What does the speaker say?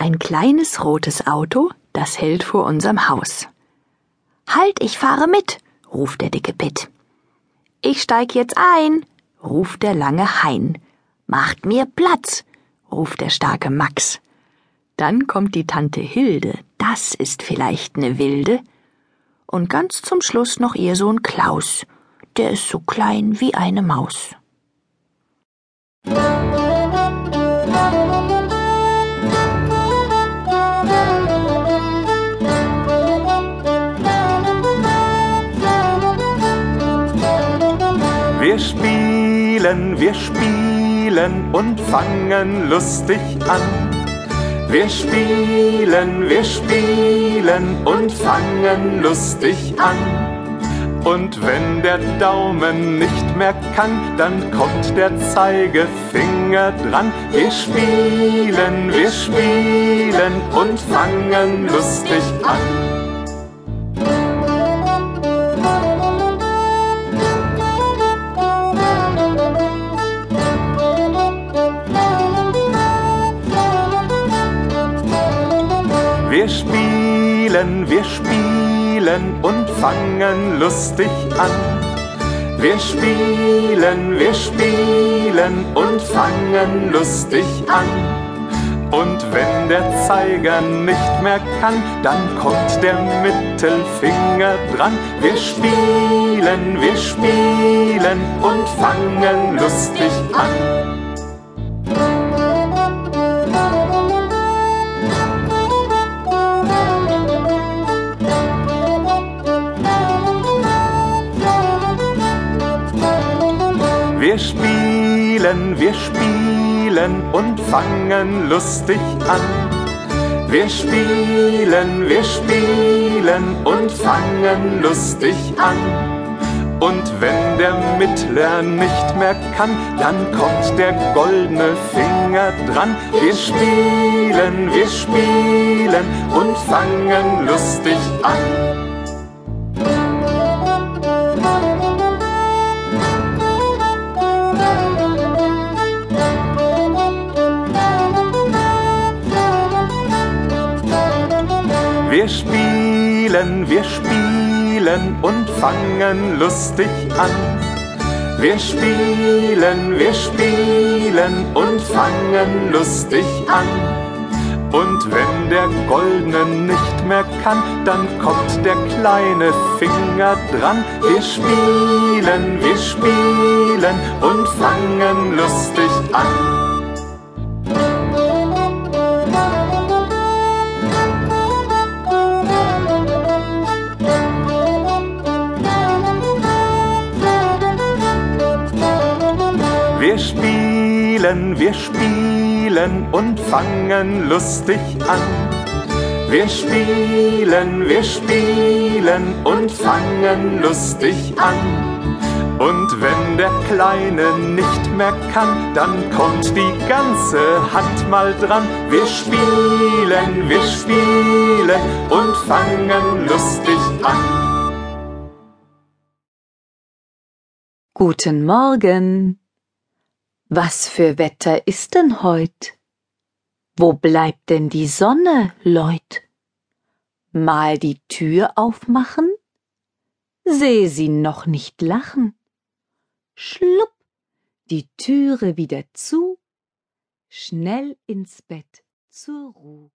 Ein kleines rotes Auto, das hält vor unserem Haus. Halt, ich fahre mit, ruft der dicke Pitt. Ich steig jetzt ein, ruft der lange Hein. Macht mir Platz, ruft der starke Max. Dann kommt die Tante Hilde, das ist vielleicht ne Wilde. Und ganz zum Schluss noch ihr Sohn Klaus, der ist so klein wie eine Maus. Wir spielen, wir spielen und fangen lustig an. Wir spielen, wir spielen und fangen lustig an. Und wenn der Daumen nicht mehr kann, dann kommt der Zeigefinger dran. Wir spielen, wir spielen und fangen lustig an. Wir spielen, wir spielen und fangen lustig an. Wir spielen, wir spielen und fangen lustig an. Und wenn der Zeiger nicht mehr kann, dann kommt der Mittelfinger dran. Wir spielen, wir spielen und fangen lustig an. Wir spielen, wir spielen und fangen lustig an. Wir spielen, wir spielen und fangen lustig an. Und wenn der Mittler nicht mehr kann, dann kommt der goldene Finger dran. Wir spielen, wir spielen und fangen lustig an. Wir spielen, wir spielen und fangen lustig an. Wir spielen, wir spielen und fangen lustig an. Und wenn der Goldene nicht mehr kann, dann kommt der kleine Finger dran. Wir spielen, wir spielen und fangen lustig an. Spielen, wir spielen und fangen lustig an. Wir spielen, wir spielen und fangen lustig an. Und wenn der Kleine nicht mehr kann, dann kommt die ganze Hand mal dran. Wir spielen, wir spielen und fangen lustig an. Guten Morgen. Was für Wetter ist denn heut? Wo bleibt denn die Sonne, Leut? Mal die Tür aufmachen? Seh sie noch nicht lachen. Schlupp, die Türe wieder zu, schnell ins Bett zur Ruh.